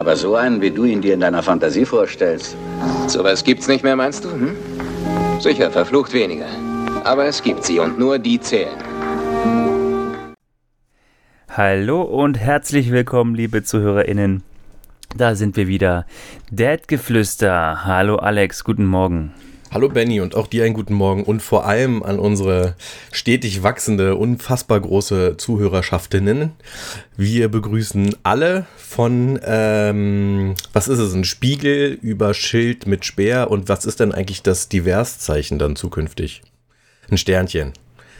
Aber so einen, wie du ihn dir in deiner Fantasie vorstellst. Sowas gibt's nicht mehr, meinst du? Hm? Sicher, verflucht weniger. Aber es gibt sie und nur die zählen. Hallo und herzlich willkommen, liebe ZuhörerInnen. Da sind wir wieder. Dad-Geflüster. Hallo Alex, guten Morgen. Hallo Benny und auch dir einen guten Morgen und vor allem an unsere stetig wachsende, unfassbar große Zuhörerschaftinnen. Wir begrüßen alle von, ähm, was ist es, ein Spiegel über Schild mit Speer und was ist denn eigentlich das Diverszeichen dann zukünftig? Ein Sternchen.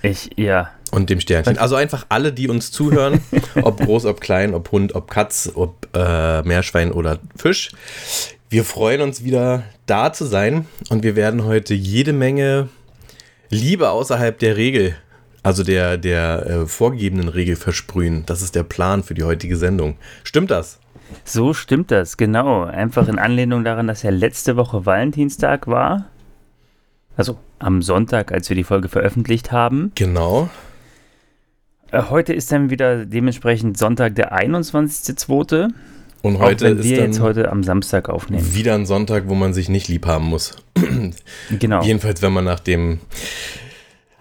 Ich, ja. Und dem Sternchen. Also einfach alle, die uns zuhören, ob groß, ob klein, ob Hund, ob Katz, ob äh, Meerschwein oder Fisch. Wir freuen uns wieder da zu sein und wir werden heute jede Menge Liebe außerhalb der Regel, also der, der äh, vorgegebenen Regel versprühen. Das ist der Plan für die heutige Sendung. Stimmt das? So stimmt das, genau. Einfach in Anlehnung daran, dass ja letzte Woche Valentinstag war. Also am Sonntag, als wir die Folge veröffentlicht haben. Genau. Äh, heute ist dann wieder dementsprechend Sonntag, der 21.02. Und heute Auch wenn ist wir jetzt heute am Samstag aufnehmen. wieder ein Sonntag, wo man sich nicht lieb haben muss. Genau. Jedenfalls, wenn man nach dem.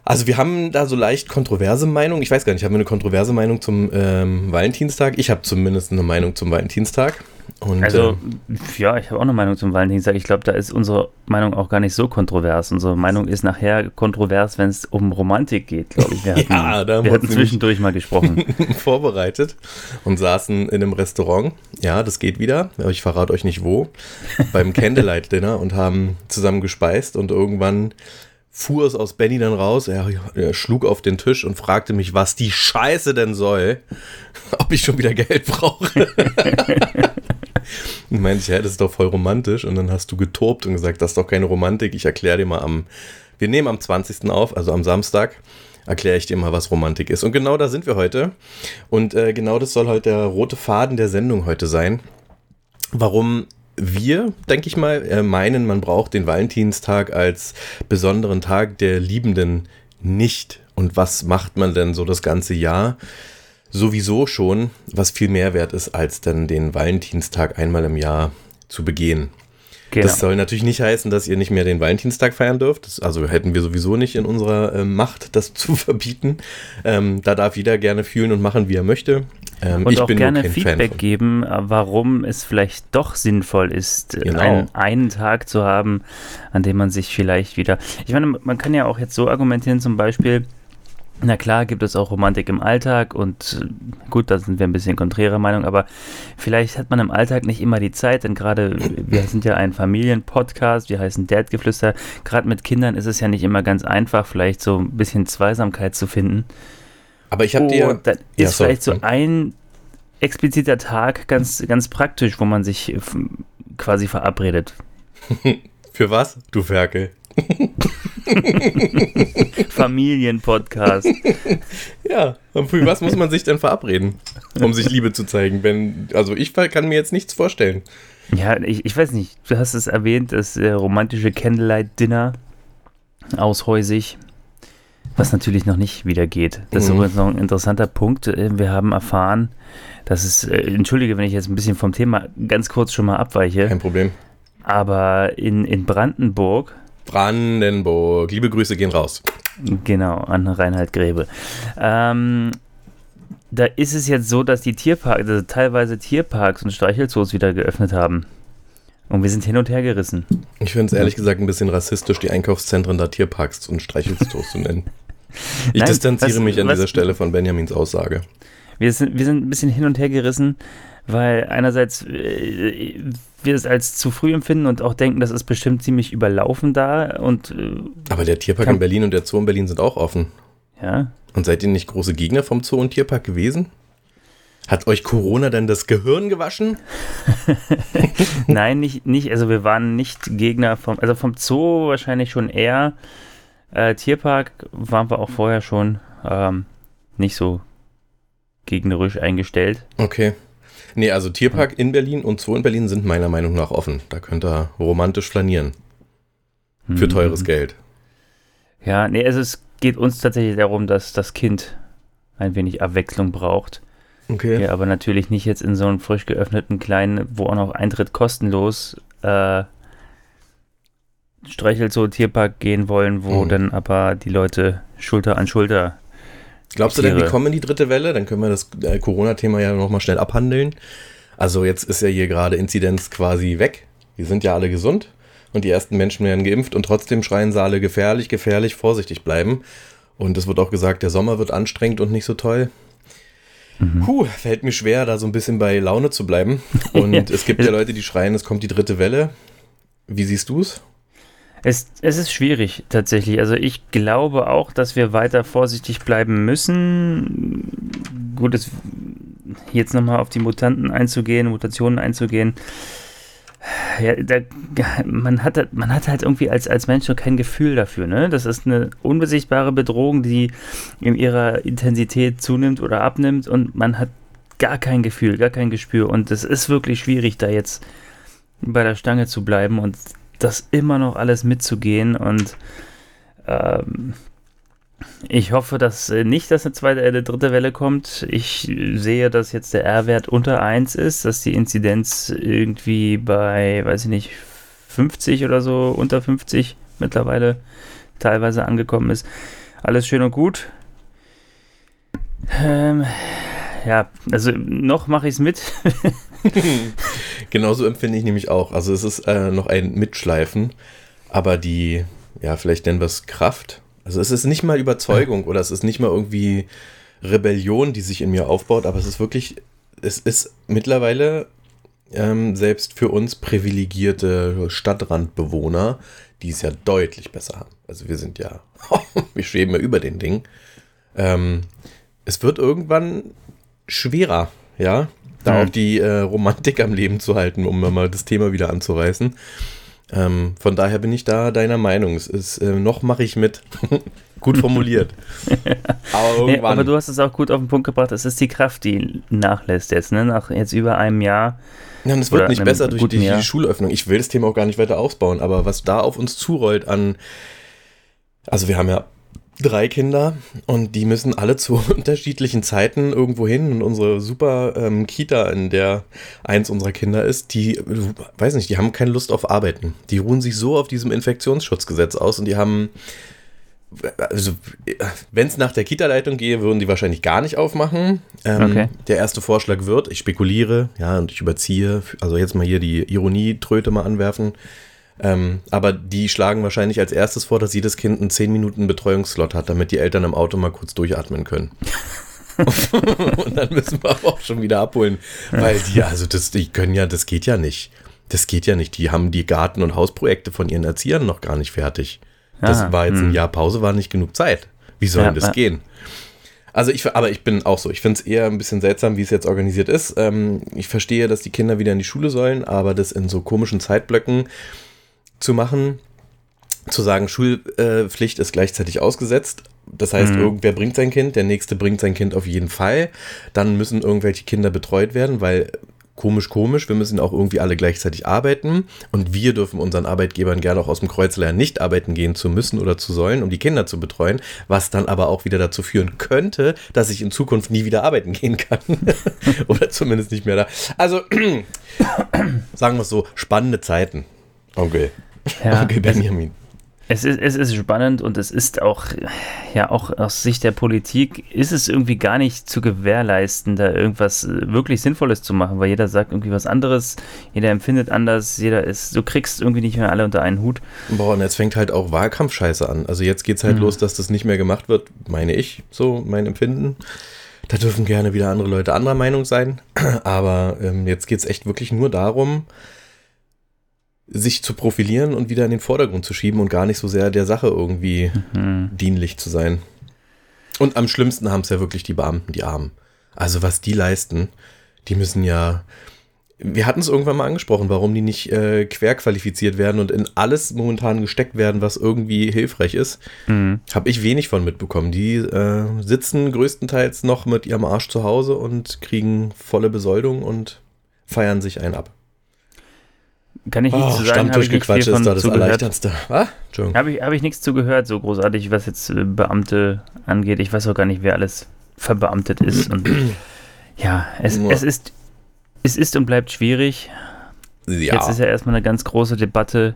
Also wir haben da so leicht kontroverse Meinung. Ich weiß gar nicht, haben wir eine kontroverse Meinung zum ähm, Valentinstag? Ich habe zumindest eine Meinung zum Valentinstag. Und, Also, äh, ja, ich habe auch eine Meinung zum Valentinstag. Ich glaube, da ist unsere Meinung auch gar nicht so kontrovers. Unsere Meinung ist nachher kontrovers, wenn es um Romantik geht, glaube ich. Wir hatten, Ja, da haben wir hatten zwischendurch mal gesprochen. vorbereitet und saßen in einem Restaurant. Ja, das geht wieder. Aber ich verrate euch nicht wo. Beim Candlelight Dinner und haben zusammen gespeist und irgendwann fuhr es aus Benny dann raus. Er, er schlug auf den Tisch und fragte mich, was die Scheiße denn soll. Ob ich schon wieder Geld brauche. Und meinte ich, ja, das ist doch voll romantisch. Und dann hast du getobt und gesagt, das ist doch keine Romantik. Ich erkläre dir mal am, wir nehmen am 20. auf, also am Samstag, erkläre ich dir mal, was Romantik ist. Und genau da sind wir heute. Und äh, genau das soll heute der rote Faden der Sendung heute sein. Warum wir, denke ich mal, äh, meinen, man braucht den Valentinstag als besonderen Tag der Liebenden nicht. Und was macht man denn so das ganze Jahr? Sowieso schon, was viel mehr wert ist, als dann den Valentinstag einmal im Jahr zu begehen. Genau. Das soll natürlich nicht heißen, dass ihr nicht mehr den Valentinstag feiern dürft. Das, also hätten wir sowieso nicht in unserer äh, Macht, das zu verbieten. Ähm, da darf jeder gerne fühlen und machen, wie er möchte. Ähm, Und ich auch bin gerne Feedback geben, äh, warum es vielleicht doch sinnvoll ist, äh, Genau. einen, einen Tag zu haben, an dem man sich vielleicht wieder. Ich meine, man kann ja auch jetzt so argumentieren, zum Beispiel. Na klar, gibt es auch Romantik im Alltag und äh, gut, da sind wir ein bisschen konträrer Meinung, aber vielleicht hat man im Alltag nicht immer die Zeit, denn gerade wir sind ja ein Familienpodcast, wir heißen Dadgeflüster. Gerade mit Kindern ist es ja nicht immer ganz einfach, vielleicht so ein bisschen Zweisamkeit zu finden. Aber ich habe dir. Und dann Ja, ist sorry. vielleicht so ein expliziter Tag ganz, ganz praktisch, wo man sich äh, quasi verabredet. Für was? Du Ferkel. Familienpodcast. Ja, und für was muss man sich denn verabreden, um sich Liebe zu zeigen? Wenn, also ich kann mir jetzt nichts vorstellen. ja, ich, ich weiß nicht, du hast es erwähnt, das äh, romantische Candlelight-Dinner aushäusig, was natürlich noch nicht wieder geht. Das ist Mhm. übrigens noch ein interessanter Punkt. Äh, Wir haben erfahren, dass es, äh, entschuldige, wenn ich jetzt ein bisschen vom Thema ganz kurz schon mal abweiche, Kein Problem. aber in, in Brandenburg Brandenburg. Liebe Grüße gehen raus. Genau, an Reinhard Grebe. Ähm, da ist es jetzt so, dass die Tierparks, also teilweise Tierparks und Streichelzoos wieder geöffnet haben. Und wir sind hin und her gerissen. Ich finde es ehrlich gesagt ein bisschen rassistisch, die Einkaufszentren da Tierparks und Streichelzoos zu nennen. Ich Nein, distanziere was- mich an was- dieser Stelle von Benjamins Aussage. Wir sind, wir sind ein bisschen hin und her gerissen, weil einerseits äh, wir es als zu früh empfinden und auch denken, das ist bestimmt ziemlich überlaufen da. Und äh, Aber der Tierpark in Berlin und der Zoo in Berlin sind auch offen. ja, Und seid ihr nicht große Gegner vom Zoo und Tierpark gewesen? Hat euch Corona dann das Gehirn gewaschen? Nein, nicht, nicht, also wir waren nicht Gegner vom, also vom Zoo wahrscheinlich schon eher. Äh, Tierpark waren wir auch vorher schon ähm, nicht so gegnerisch eingestellt. Okay. Nee, also Tierpark in Berlin und Zoo in Berlin sind meiner Meinung nach offen. Da könnt ihr romantisch flanieren. Für Mhm. teures Geld. Ja, nee, also es geht uns tatsächlich darum, dass das Kind ein wenig Abwechslung braucht. Okay. Ja, aber natürlich nicht jetzt in so einen frisch geöffneten kleinen, wo auch noch Eintritt kostenlos äh, Streichelzoo Tierpark gehen wollen, wo Mhm. dann aber die Leute Schulter an Schulter. Glaubst du denn, wir kommen in die dritte Welle? Dann können wir das äh, Corona-Thema ja nochmal schnell abhandeln. Also jetzt ist ja hier gerade Inzidenz quasi weg. Die sind ja alle gesund und die ersten Menschen werden geimpft und trotzdem schreien sie alle gefährlich, gefährlich, vorsichtig bleiben. Und es wird auch gesagt, der Sommer wird anstrengend und nicht so toll. Puh, fällt mir schwer, da so ein bisschen bei Laune zu bleiben. Und es gibt ja Leute, die schreien, es kommt die dritte Welle. Wie siehst du es? Es, es ist schwierig tatsächlich. Also ich glaube auch, dass wir weiter vorsichtig bleiben müssen. Gut, es, jetzt nochmal auf die Mutanten einzugehen, Mutationen einzugehen. Ja, da, man, hat, man hat halt irgendwie als, als Mensch so kein Gefühl dafür. Ne? Das ist eine unbesichtbare Bedrohung, die in ihrer Intensität zunimmt oder abnimmt und man hat gar kein Gefühl, gar kein Gespür. Und es ist wirklich schwierig, da jetzt bei der Stange zu bleiben und das immer noch alles mitzugehen. Und ähm, ich hoffe, dass äh, nicht, dass eine zweite, eine dritte Welle kommt. Ich sehe, dass jetzt der R-Wert unter 1 ist, dass die Inzidenz irgendwie bei, weiß ich nicht, 50 oder so, unter 50 mittlerweile teilweise angekommen ist. Alles schön und gut. Ähm, ja, also noch mache ich es mit. Genauso empfinde ich nämlich auch. Also es ist äh, noch ein Mitschleifen, aber die, ja, vielleicht nennen wir es Kraft. Also es ist nicht mal Überzeugung oder es ist nicht mal irgendwie Rebellion, die sich in mir aufbaut, aber es ist wirklich, es ist mittlerweile ähm, selbst für uns privilegierte Stadtrandbewohner, die es ja deutlich besser haben. Also wir sind ja, wir schweben ja über den Ding. Ähm, es wird irgendwann schwerer, ja, da Mhm. auch die äh, Romantik am Leben zu halten, um mal das Thema wieder anzureißen. Ähm, von daher bin ich da deiner Meinung. Es ist, äh, noch mache ich mit. gut formuliert. aber Nee, irgendwann. aber du hast es auch gut auf den Punkt gebracht. Es ist die Kraft, die nachlässt jetzt, ne? Nach jetzt über einem Jahr. Ja, und es wird nicht besser durch die, die Schulöffnung. Ich will das Thema auch gar nicht weiter ausbauen, aber was da auf uns zurollt an. Also, wir haben ja drei Kinder und die müssen alle zu unterschiedlichen Zeiten irgendwo hin. Und unsere super ähm, Kita, in der eins unserer Kinder ist, die, weiß nicht, die haben keine Lust auf Arbeiten. Die ruhen sich so auf diesem Infektionsschutzgesetz aus und die haben. Also, wenn es nach der Kita-Leitung gehe, würden die wahrscheinlich gar nicht aufmachen. Ähm, Okay. Der erste Vorschlag wird, ich spekuliere, ja, und ich überziehe, also jetzt mal hier die Ironie-Tröte mal anwerfen. Ähm, aber die schlagen wahrscheinlich als erstes vor, dass jedes Kind einen 10 Minuten Betreuungsslot hat, damit die Eltern im Auto mal kurz durchatmen können. und dann müssen wir aber auch schon wieder abholen, weil die, also das, die können ja, das geht ja nicht. Das geht ja nicht. Die haben die Garten- und Hausprojekte von ihren Erziehern noch gar nicht fertig. Das Ah, war jetzt ein hm. Jahr Pause, war nicht genug Zeit. Wie soll Ja, denn das gehen? Also ich, aber ich bin auch so. Ich finde es eher ein bisschen seltsam, wie es jetzt organisiert ist. Ähm, ich verstehe, dass die Kinder wieder in die Schule sollen, aber das in so komischen Zeitblöcken zu machen, zu sagen, Schulpflicht ist gleichzeitig ausgesetzt. Das heißt, Mhm. irgendwer bringt sein Kind, der nächste bringt sein Kind auf jeden Fall. Dann müssen irgendwelche Kinder betreut werden, weil komisch, komisch, wir müssen auch irgendwie alle gleichzeitig arbeiten und wir dürfen unseren Arbeitgebern gerne auch aus dem Kreuz lernen, nicht arbeiten gehen zu müssen oder zu sollen, um die Kinder zu betreuen, was dann aber auch wieder dazu führen könnte, dass ich in Zukunft nie wieder arbeiten gehen kann oder zumindest nicht mehr da. Also sagen wir es so, spannende Zeiten. Onkel. Ja, Onkel Benjamin. Es ist, es ist spannend und es ist auch, ja, auch aus Sicht der Politik ist es irgendwie gar nicht zu gewährleisten, da irgendwas äh, wirklich Sinnvolles zu machen, weil jeder sagt irgendwie was anderes, jeder empfindet anders, jeder ist, du kriegst irgendwie nicht mehr alle unter einen Hut. Boah, und jetzt fängt halt auch Wahlkampfscheiße an. Also jetzt geht's halt Mhm. los, dass das nicht mehr gemacht wird, meine ich, so mein Empfinden. Da dürfen gerne wieder andere Leute anderer Meinung sein. Aber ähm, jetzt geht's echt wirklich nur darum, sich zu profilieren und wieder in den Vordergrund zu schieben und gar nicht so sehr der Sache irgendwie Hm. dienlich zu sein. Und am schlimmsten haben es ja wirklich die Beamten, die Armen. Also was die leisten, die müssen ja. Wir hatten es irgendwann mal angesprochen, warum die nicht äh, querqualifiziert werden und in alles momentan gesteckt werden, was irgendwie hilfreich ist. Hm. Habe ich wenig von mitbekommen. Die äh, sitzen größtenteils noch mit ihrem Arsch zu Hause und kriegen volle Besoldung und feiern sich einen ab. Kann ich Oh, nichts zu sagen, von ist da das zugehört. Erleichterndste. Was? Entschuldigung. Habe ich, hab ich nichts zugehört, so großartig, was jetzt äh, Beamte angeht. Ich weiß auch gar nicht, wer alles verbeamtet ist. Und Ja, es, es, ist, es ist und bleibt schwierig. Ja. Jetzt ist ja erstmal eine ganz große Debatte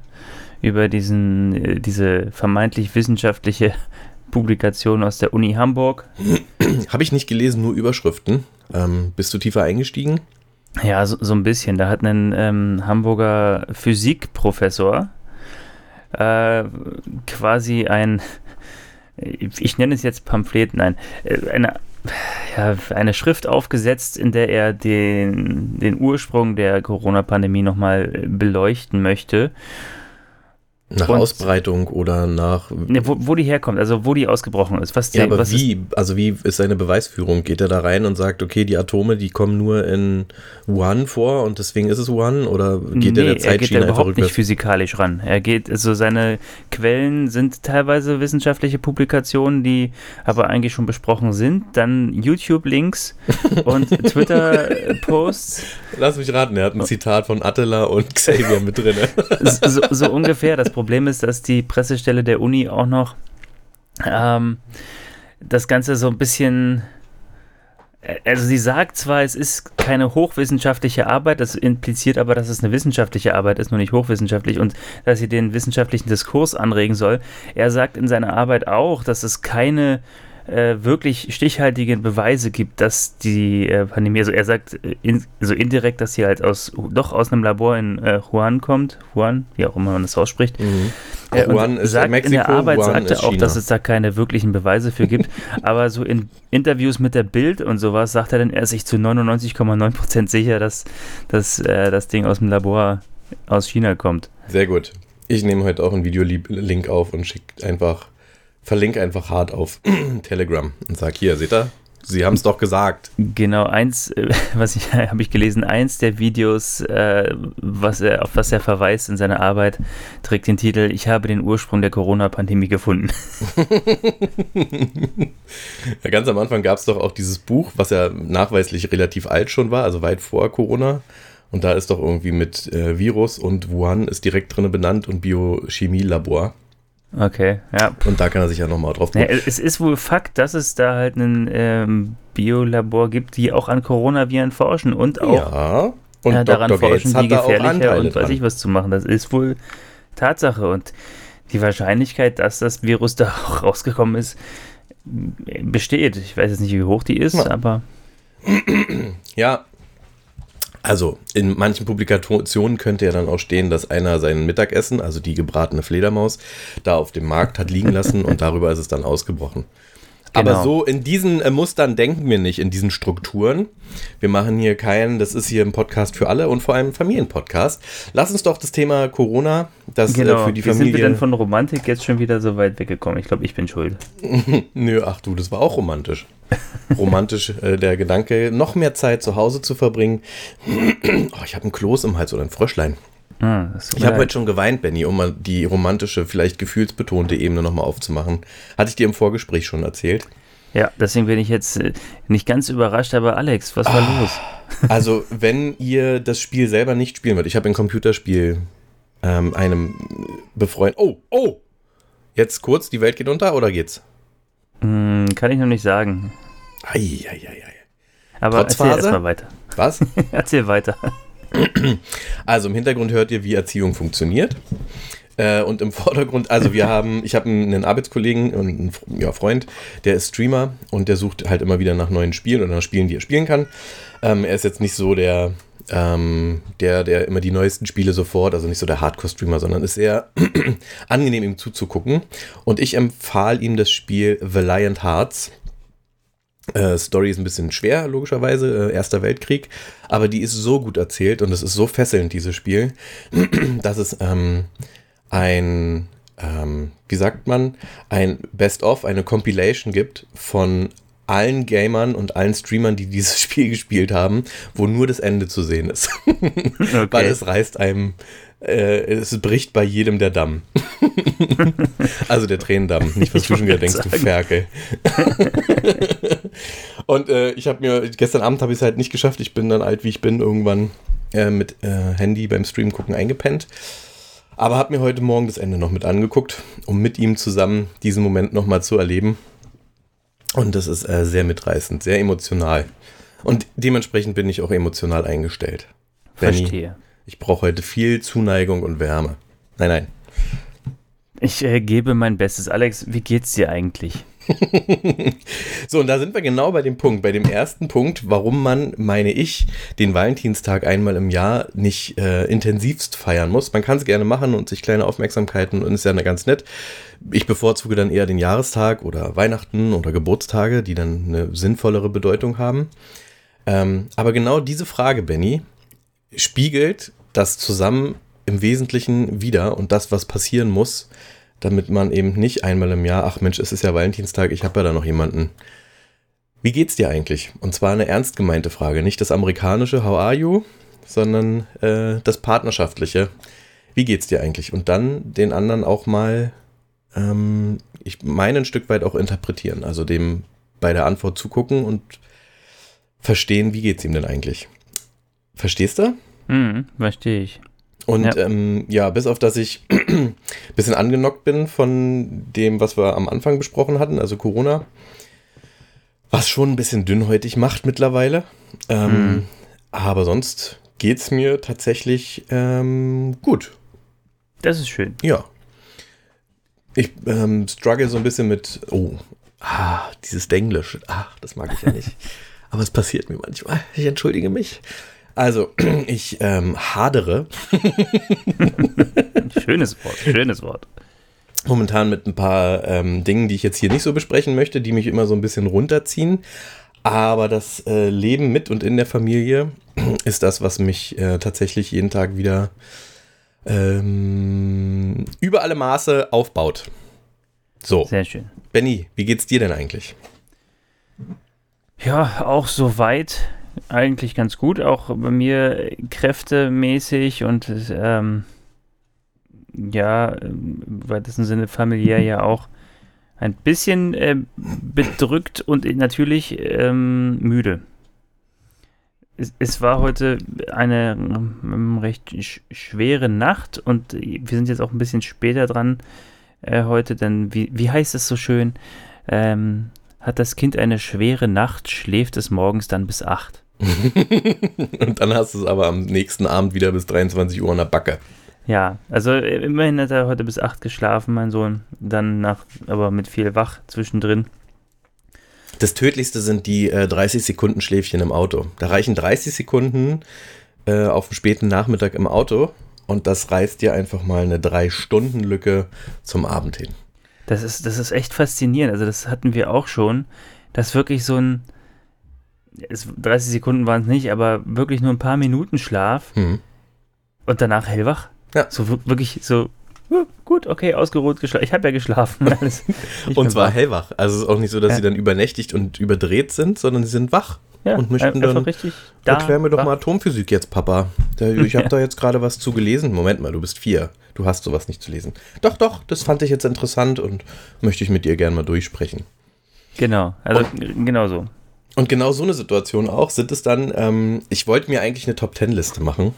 über diesen, äh, diese vermeintlich wissenschaftliche Publikation aus der Uni Hamburg. Habe ich nicht gelesen, nur Überschriften. Ähm, bist du tiefer eingestiegen? Ja, so, so ein bisschen. Da hat ein ähm, Hamburger Physikprofessor äh, quasi ein, ich nenne es jetzt Pamphlet, nein, äh, eine, ja, eine Schrift aufgesetzt, in der er den, den Ursprung der Corona-Pandemie nochmal beleuchten möchte nach und, Ausbreitung oder nach. Ne, wo, wo, die herkommt, also wo die ausgebrochen ist. Was die, ja, aber was wie? Ist, also wie ist seine Beweisführung? Geht er da rein und sagt, okay, die Atome, die kommen nur in Wuhan vor und deswegen ist es Wuhan? Oder geht nee, er der Zeitschiene er geht da überhaupt nicht physikalisch ran. Er geht, also seine Quellen sind teilweise wissenschaftliche Publikationen, die aber eigentlich schon besprochen sind. Dann YouTube-Links und Twitter-Posts. Lass mich raten, er hat ein Zitat von Attila und Xavier mit drin. so, so ungefähr. Das Problem ist, dass die Pressestelle der Uni auch noch ähm, das Ganze so ein bisschen. Äh, also sie sagt zwar, es ist keine hochwissenschaftliche Arbeit, das impliziert aber, dass es eine wissenschaftliche Arbeit ist, nur nicht hochwissenschaftlich und dass sie den wissenschaftlichen Diskurs anregen soll. Er sagt in seiner Arbeit auch, dass es keine äh, wirklich stichhaltige Beweise gibt, dass die äh, Pandemie, also er sagt äh, in, so indirekt, dass sie halt aus doch aus einem Labor in äh, Juan kommt, Juan, wie auch immer man das ausspricht. Mhm. Ja, Juan ist sagt, Mexiko, in der Arbeit Juan sagt er auch, dass es da keine wirklichen Beweise für gibt, aber so in Interviews mit der Bild und sowas sagt er dann, er ist sich zu 99,9% sicher, dass, dass äh, das Ding aus dem Labor aus China kommt. Sehr gut. Ich nehme heute auch einen Videolink auf und schicke einfach verlinke einfach hart auf Telegram und sag hier, seht ihr? Sie haben es doch gesagt. Genau, eins, äh, was ich habe ich gelesen, eins der Videos, äh, was er, auf was er verweist in seiner Arbeit, trägt den Titel Ich habe den Ursprung der Corona-Pandemie gefunden. ja, ganz am Anfang gab es doch auch dieses Buch, was ja nachweislich relativ alt schon war, also weit vor Corona. Und da ist doch irgendwie mit äh, Virus und Wuhan ist direkt drin benannt und Biochemielabor. Okay, ja. Und da kann er sich ja nochmal drauf. Ja, es ist wohl Fakt, dass es da halt ein ähm, Biolabor gibt, die auch an Coronaviren forschen und auch ja, und ja, daran Dr. forschen, die gefährlicher und weiß ich was zu machen. Das ist wohl Tatsache. Und die Wahrscheinlichkeit, dass das Virus da auch rausgekommen ist, besteht. Ich weiß jetzt nicht, wie hoch die ist, ja. aber. Ja, also in manchen Publikationen könnte ja dann auch stehen, dass einer sein Mittagessen, also die gebratene Fledermaus, da auf dem Markt hat liegen lassen und darüber ist es dann ausgebrochen. Genau. Aber so in diesen äh, Mustern denken wir nicht, in diesen Strukturen. Wir machen hier keinen, das ist hier ein Podcast für alle und vor allem ein Familienpodcast. Lass uns doch das Thema Corona, das äh, genau. äh, für die Wie Familie. sind wir denn von Romantik jetzt schon wieder so weit weggekommen? Ich glaube, ich bin schuld. Nö, ach du, das war auch romantisch. romantisch äh, der Gedanke, noch mehr Zeit zu Hause zu verbringen. oh, ich habe ein Kloß im Hals oder ein Fröschlein. Ah, ich habe heute schon geweint, Benny, um mal die romantische, vielleicht gefühlsbetonte Ebene nochmal aufzumachen. Hatte ich dir im Vorgespräch schon erzählt. Ja, deswegen bin ich jetzt äh, nicht ganz überrascht, aber Alex, was war oh, los? Also, wenn ihr das Spiel selber nicht spielen wollt, ich habe ein Computerspiel ähm, einem befreundet. Oh, oh! Jetzt kurz, die Welt geht unter oder geht's? Hm, kann ich noch nicht sagen. Eieieiei. Aber Trotzphase? erzähl erstmal weiter. Was? erzähl weiter. Also im Hintergrund hört ihr, wie Erziehung funktioniert. Äh, und im Vordergrund, also wir haben, ich habe einen Arbeitskollegen und einen ja, Freund, der ist Streamer und der sucht halt immer wieder nach neuen Spielen oder nach Spielen, die er spielen kann. Ähm, er ist jetzt nicht so der, ähm, der, der immer die neuesten Spiele sofort, also nicht so der Hardcore-Streamer, sondern ist sehr angenehm, ihm zuzugucken. Und ich empfahl ihm das Spiel Valiant Hearts. Äh, Story ist ein bisschen schwer, logischerweise, äh, Erster Weltkrieg, aber die ist so gut erzählt und es ist so fesselnd, dieses Spiel, dass es ähm, ein, ähm, wie sagt man, ein Best-of, eine Compilation gibt von allen Gamern und allen Streamern, die dieses Spiel gespielt haben, wo nur das Ende zu sehen ist. okay. Weil es reißt einem äh, es bricht bei jedem der Damm. also der Tränendamm, nicht was du schon wieder denkst, sagen. du Ferkel. und äh, ich habe mir, gestern Abend habe ich es halt nicht geschafft, ich bin dann alt wie ich bin, irgendwann äh, mit äh, Handy beim Stream gucken eingepennt. Aber habe mir heute Morgen das Ende noch mit angeguckt, um mit ihm zusammen diesen Moment nochmal zu erleben. Und das ist äh, sehr mitreißend, sehr emotional. Und dementsprechend bin ich auch emotional eingestellt. Benny, Verstehe. Ich brauche heute viel Zuneigung und Wärme. Nein, nein. Ich äh, gebe mein Bestes. Alex, wie geht's dir eigentlich? so, und da sind wir genau bei dem Punkt, bei dem ersten Punkt, warum man, meine ich, den Valentinstag einmal im Jahr nicht äh, intensivst feiern muss. Man kann es gerne machen und sich kleine Aufmerksamkeiten und ist ja ganz nett. Ich bevorzuge dann eher den Jahrestag oder Weihnachten oder Geburtstage, die dann eine sinnvollere Bedeutung haben. Ähm, aber genau diese Frage, Benny, spiegelt das zusammen im Wesentlichen wieder und das, was passieren muss, damit man eben nicht einmal im Jahr, ach Mensch, es ist ja Valentinstag, ich habe ja da noch jemanden. Wie geht's dir eigentlich? Und zwar eine ernst gemeinte Frage, nicht das amerikanische How are you, sondern äh, das partnerschaftliche. Wie geht's dir eigentlich? Und dann den anderen auch mal, ähm, ich meine ein Stück weit auch interpretieren, also dem bei der Antwort zugucken und verstehen, wie geht's ihm denn eigentlich? Verstehst du? Hm, verstehe ich. Und Ja. Ähm, ja, bis auf dass ich ein bisschen angenockt bin von dem, was wir am Anfang besprochen hatten, also Corona, was schon ein bisschen dünnhäutig macht mittlerweile. Ähm, Mhm. Aber sonst geht's mir tatsächlich ähm, gut. Das ist schön. Ja. Ich ähm, struggle so ein bisschen mit, oh, ah, dieses Denglisch, ach, das mag ich ja nicht. Aber es passiert mir manchmal. Ich entschuldige mich. Also, ich ähm, hadere Schönes Wort, schönes Wort. momentan mit ein paar ähm, Dingen, die ich jetzt hier nicht so besprechen möchte, die mich immer so ein bisschen runterziehen. Aber das äh, Leben mit und in der Familie ist das, was mich äh, tatsächlich jeden Tag wieder ähm, über alle Maße aufbaut. So, Sehr schön. Benny, wie geht's dir denn eigentlich? Ja, auch soweit eigentlich ganz gut. Auch bei mir kräftemäßig und ähm, ja, im weitesten Sinne familiär ja auch ein bisschen äh, bedrückt und natürlich ähm, müde. Es, es war heute eine ähm, recht sch schwere Nacht und wir sind jetzt auch ein bisschen später dran äh, heute, denn wie, wie heißt es so schön? Ähm, hat das Kind eine schwere Nacht, schläft es morgens dann bis 8. und dann hast du es aber am nächsten Abend wieder bis 23 Uhr in der Backe. Ja, also immerhin hat er heute bis 8 geschlafen, mein Sohn. Dann nach, aber mit viel wach zwischendrin. Das Tödlichste sind die äh, 30 Sekunden Schläfchen im Auto. Da reichen 30 Sekunden äh, auf dem späten Nachmittag im Auto und das reißt dir einfach mal eine 3-Stunden-Lücke zum Abend hin. Das ist, das ist echt faszinierend. Also, das hatten wir auch schon, dass wirklich so ein. Es, 30 Sekunden waren es nicht, aber wirklich nur ein paar Minuten Schlaf Hm. und danach hellwach. Ja. So wir- wirklich so. "Ja, Gut, okay, ausgeruht geschlafen. Ich habe ja geschlafen. Alles. Und zwar wach. hellwach. Also es ist auch nicht so, dass Ja. sie dann übernächtigt und überdreht sind, sondern sie sind wach. ja, und möchten dann- richtig da. Erklär mir doch wach. mal Atomphysik jetzt, Papa. Ich habe da jetzt gerade was zu gelesen. Moment mal, du bist vier. Du hast sowas nicht zu lesen. Doch, doch, das fand ich jetzt interessant und möchte ich mit dir gerne mal durchsprechen. Genau, also genau so. Und genau so eine Situation auch sind es dann, ähm, ich wollte mir eigentlich eine Top-Ten-Liste machen.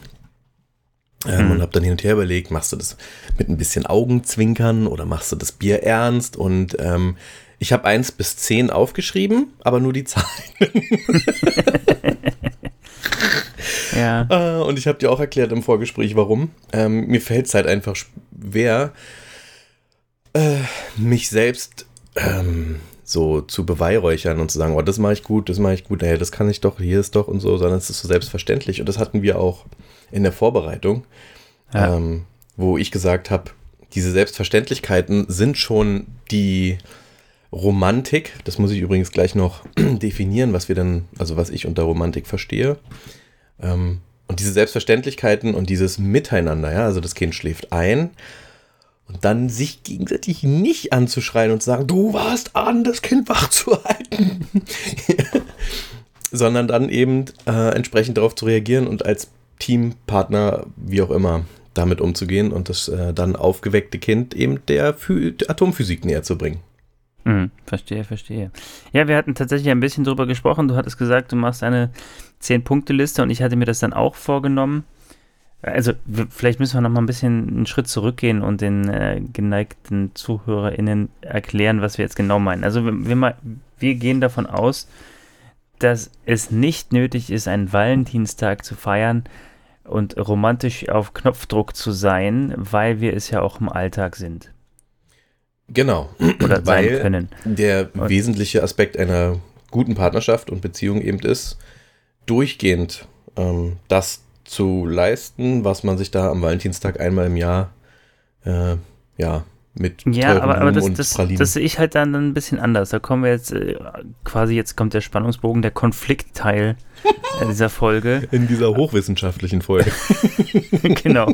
Ähm, Mhm. Und habe dann hin und her überlegt, machst du das mit ein bisschen Augenzwinkern oder machst du das Bier ernst? Und ähm, ich habe eins bis zehn aufgeschrieben, aber nur die Zahlen. Ja. Äh, und ich habe dir auch erklärt im Vorgespräch, warum. Ähm, mir fällt es halt einfach schwer, äh, mich selbst ähm, so zu beweihräuchern und zu sagen, oh, das mache ich gut, das mache ich gut, hey, das kann ich doch, hier ist doch und so, sondern es ist so selbstverständlich. Und das hatten wir auch in der Vorbereitung, Ja. ähm, wo ich gesagt habe, diese Selbstverständlichkeiten sind schon die Romantik. Das muss ich übrigens gleich noch definieren, was wir denn, also was ich unter Romantik verstehe. Ähm, und diese Selbstverständlichkeiten und dieses Miteinander, ja, also das Kind schläft ein und dann sich gegenseitig nicht anzuschreien und zu sagen, du warst an, das Kind wach zu halten, sondern dann eben äh, entsprechend darauf zu reagieren und als Teampartner, wie auch immer, damit umzugehen und das äh, dann aufgeweckte Kind eben der, Phy Atomphysik näher zu bringen. Hm, verstehe, verstehe. Ja, wir hatten tatsächlich ein bisschen drüber gesprochen. Du hattest gesagt, du machst eine 10-Punkte-Liste und ich hatte mir das dann auch vorgenommen. Also, vielleicht müssen wir noch mal ein bisschen einen Schritt zurückgehen und den äh, geneigten ZuhörerInnen erklären, was wir jetzt genau meinen. Also, wir, wir, mal, wir gehen davon aus, dass es nicht nötig ist, einen Valentinstag zu feiern und romantisch auf Knopfdruck zu sein, weil wir es ja auch im Alltag sind. Genau. Oder sein Weil können. der Und- wesentliche Aspekt einer guten Partnerschaft und Beziehung eben ist, durchgehend ähm, das zu leisten, was man sich da am Valentinstag einmal im Jahr äh, ja, mit Ja, aber, aber das, und das, Pralinen. das sehe ich halt dann ein bisschen anders. Da kommen wir jetzt äh, quasi, jetzt kommt der Spannungsbogen, der Konfliktteil dieser Folge. in dieser hochwissenschaftlichen Folge. genau.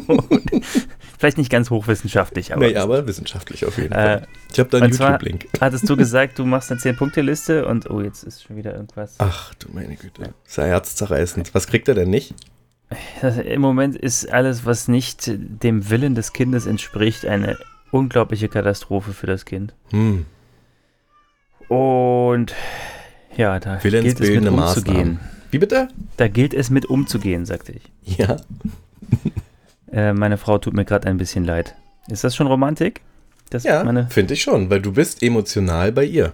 Vielleicht nicht ganz hochwissenschaftlich, aber. nee, aber wissenschaftlich auf jeden Äh, Fall. Ich habe da einen YouTube-Link. Hattest du gesagt, du machst eine 10-Punkte-Liste und oh, jetzt ist schon wieder irgendwas. Ach du meine Güte. Ist ja herzzerreißend. Was kriegt er denn nicht? Im Moment ist alles, was nicht dem Willen des Kindes entspricht, eine unglaubliche Katastrophe für das Kind. Hm. Und ja, da gilt es mit umzugehen. Maßnahmen. Wie bitte? Da gilt es mit umzugehen, sagte ich. Ja. Äh, meine Frau tut mir gerade ein bisschen leid. Ist das schon Romantik? Das Ja, finde ich schon, weil du bist emotional bei ihr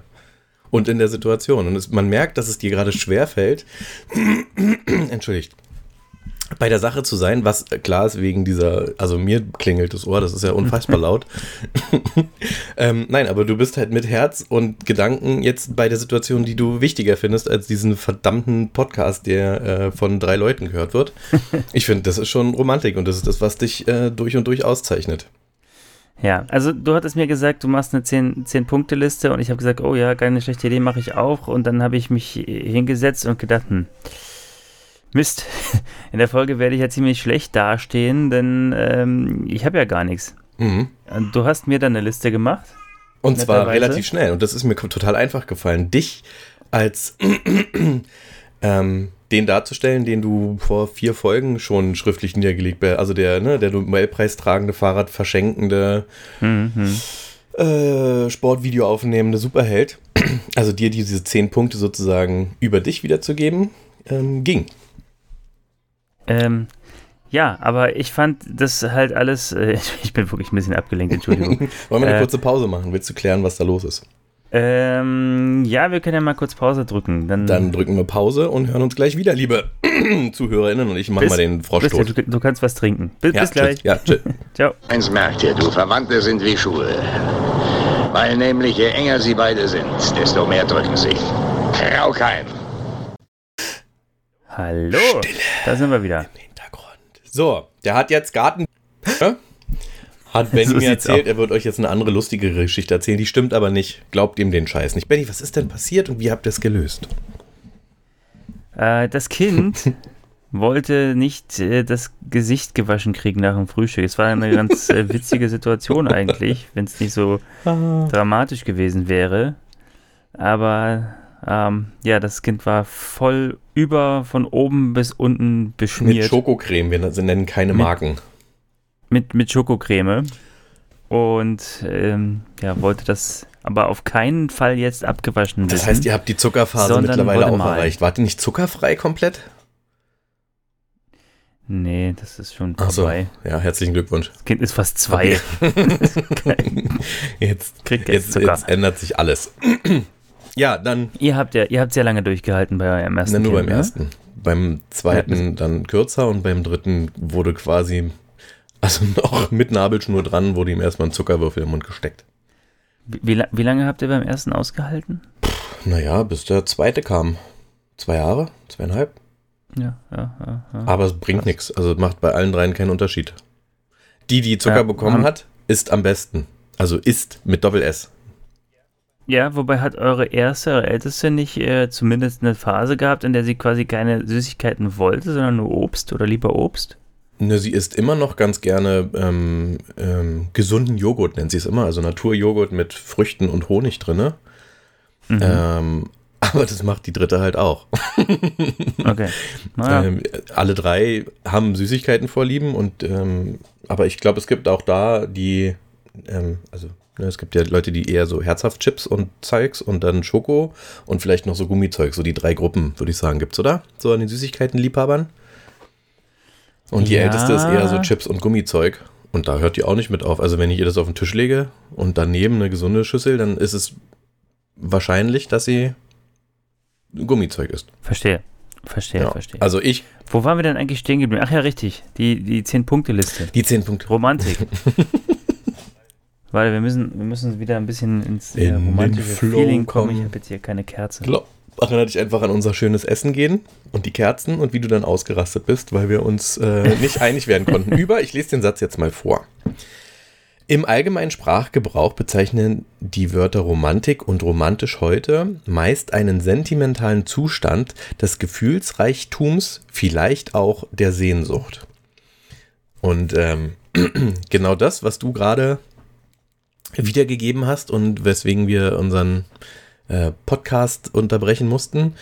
und in der Situation. Und es, man merkt, dass es dir gerade schwerfällt, entschuldigt, bei der Sache zu sein, was klar ist wegen dieser, also mir klingelt das Ohr, das ist ja unfassbar laut. ähm, nein, aber du bist halt mit Herz und Gedanken jetzt bei der Situation, die du wichtiger findest als diesen verdammten Podcast, der äh, von drei Leuten gehört wird. Ich finde, das ist schon Romantik und das ist das, was dich äh, durch und durch auszeichnet. ja, also du hattest mir gesagt, du machst eine 10-Punkte-Liste und ich habe gesagt, oh ja, keine schlechte Idee, mache ich auch. Und dann habe ich mich hingesetzt und gedacht, hm, Mist, in der Folge werde ich ja ziemlich schlecht dastehen, denn ähm, ich habe ja gar nichts. Mhm. Und Du hast mir dann eine Liste gemacht. Und zwar relativ schnell. Und das ist mir total einfach gefallen, dich als ähm, den darzustellen, den du vor vier Folgen schon schriftlich niedergelegt hast. Also der, ne, der Nobelpreis tragende, Fahrrad verschenkende, Mhm. äh, Sportvideo aufnehmende Superheld. Also dir diese zehn Punkte sozusagen über dich wiederzugeben, ähm, ging. Ähm, ja, aber ich fand das halt alles, äh, ich bin wirklich ein bisschen abgelenkt, Entschuldigung. Wollen wir eine Äh, kurze Pause machen? Willst du klären, was da los ist? ähm, ja, wir können ja mal kurz Pause drücken. Dann, Dann drücken wir Pause und hören uns gleich wieder, liebe ZuhörerInnen. Und ich mache Bis- mal den Frosch bis, tot. du, du kannst was trinken. Bis, Ja, bis gleich. tschüss. Ja, tschüss. Ciao. Eins merkt ihr, du Verwandte sind wie Schuhe. Weil nämlich je enger sie beide sind, desto mehr drücken sie. Kraukheim. Hallo. Da sind wir wieder. Hintergrund. So, der hat jetzt Garten. Hat Benny So mir erzählt, er wird euch jetzt eine andere lustigere Geschichte erzählen. Die stimmt aber nicht. Glaubt ihm den Scheiß nicht. Benny, was ist denn passiert und wie habt ihr es gelöst? Äh, das Kind wollte nicht äh, das Gesicht gewaschen kriegen nach dem Frühstück. Es war eine ganz äh, witzige Situation eigentlich, wenn es nicht so dramatisch gewesen wäre. Aber ähm, ja, das Kind war voll über von oben bis unten Mit beschmiert Schokocreme, wir nennen keine Mit- Marken. mit, mit Schokocreme. Und ähm, ja, wollte das aber auf keinen Fall jetzt abgewaschen Das wissen. heißt, ihr habt die Zuckerphase mittlerweile auch erreicht. Wart ihr nicht zuckerfrei komplett? Nee, das ist schon vorbei. ja, herzlichen Glückwunsch. Das Kind ist fast zwei. Jetzt, Kriegt jetzt jetzt, jetzt ändert sich alles. Ja, dann Ihr habt ja, ihr habt sehr lange durchgehalten bei eurem ersten Na, nur kind, beim ne? ersten. Beim zweiten dann kürzer und beim dritten wurde quasi, also noch mit Nabelschnur dran, wurde ihm erstmal ein Zuckerwürfel im Mund gesteckt. Wie, wie, la- wie lange habt ihr beim ersten ausgehalten? Naja, bis der zweite kam. Zwei Jahre? Zweieinhalb? Ja, ja, ja. ja. Aber es bringt nichts. Also macht bei allen dreien keinen Unterschied. Die, die Zucker Ja, bekommen hat, ist am besten. Also ist mit Doppel-S. Ja, wobei hat eure erste, eure älteste nicht äh, zumindest eine Phase gehabt, in der sie quasi keine Süßigkeiten wollte, sondern nur Obst oder lieber Obst? Ne, sie isst immer noch ganz gerne ähm, ähm, gesunden Joghurt, nennt sie es immer. Also Naturjoghurt mit Früchten und Honig drinne. Mhm. Ähm, aber das macht die dritte halt auch. okay. Naja, Ähm, alle drei haben Süßigkeiten vorlieben und ähm, aber ich glaube, es gibt auch da die, ähm, also es gibt ja Leute, die eher so herzhaft Chips und Zeugs und dann Schoko und vielleicht noch so Gummizeug, so die drei Gruppen, würde ich sagen, gibt's oder? So an den Süßigkeiten-Liebhabern. Und die Ja. älteste ist eher so Chips und Gummizeug. Und da hört die auch nicht mit auf. Also wenn ich ihr das auf den Tisch lege und daneben eine gesunde Schüssel, dann ist es wahrscheinlich, dass sie Gummizeug ist. Verstehe. Verstehe, Ja. verstehe. Also ich, Wo waren wir denn eigentlich stehen geblieben? Ach ja, richtig. Die, die 10-Punkte-Liste. die 10 Punkte. Romantik. Warte, wir müssen, wir müssen wieder ein bisschen ins äh, In romantische Feeling kommen. Ich kommen. habe jetzt hier keine Kerze. Glo- Erinnere dich einfach an unser schönes Essen gehen und die Kerzen und wie du dann ausgerastet bist, weil wir uns äh, nicht einig werden konnten. Über, ich lese den Satz jetzt mal vor. Im allgemeinen Sprachgebrauch bezeichnen die Wörter Romantik und romantisch heute meist einen sentimentalen Zustand des Gefühlsreichtums, vielleicht auch der Sehnsucht. Und ähm, genau das, was du gerade wiedergegeben hast und weswegen wir unseren äh, Podcast unterbrechen mussten,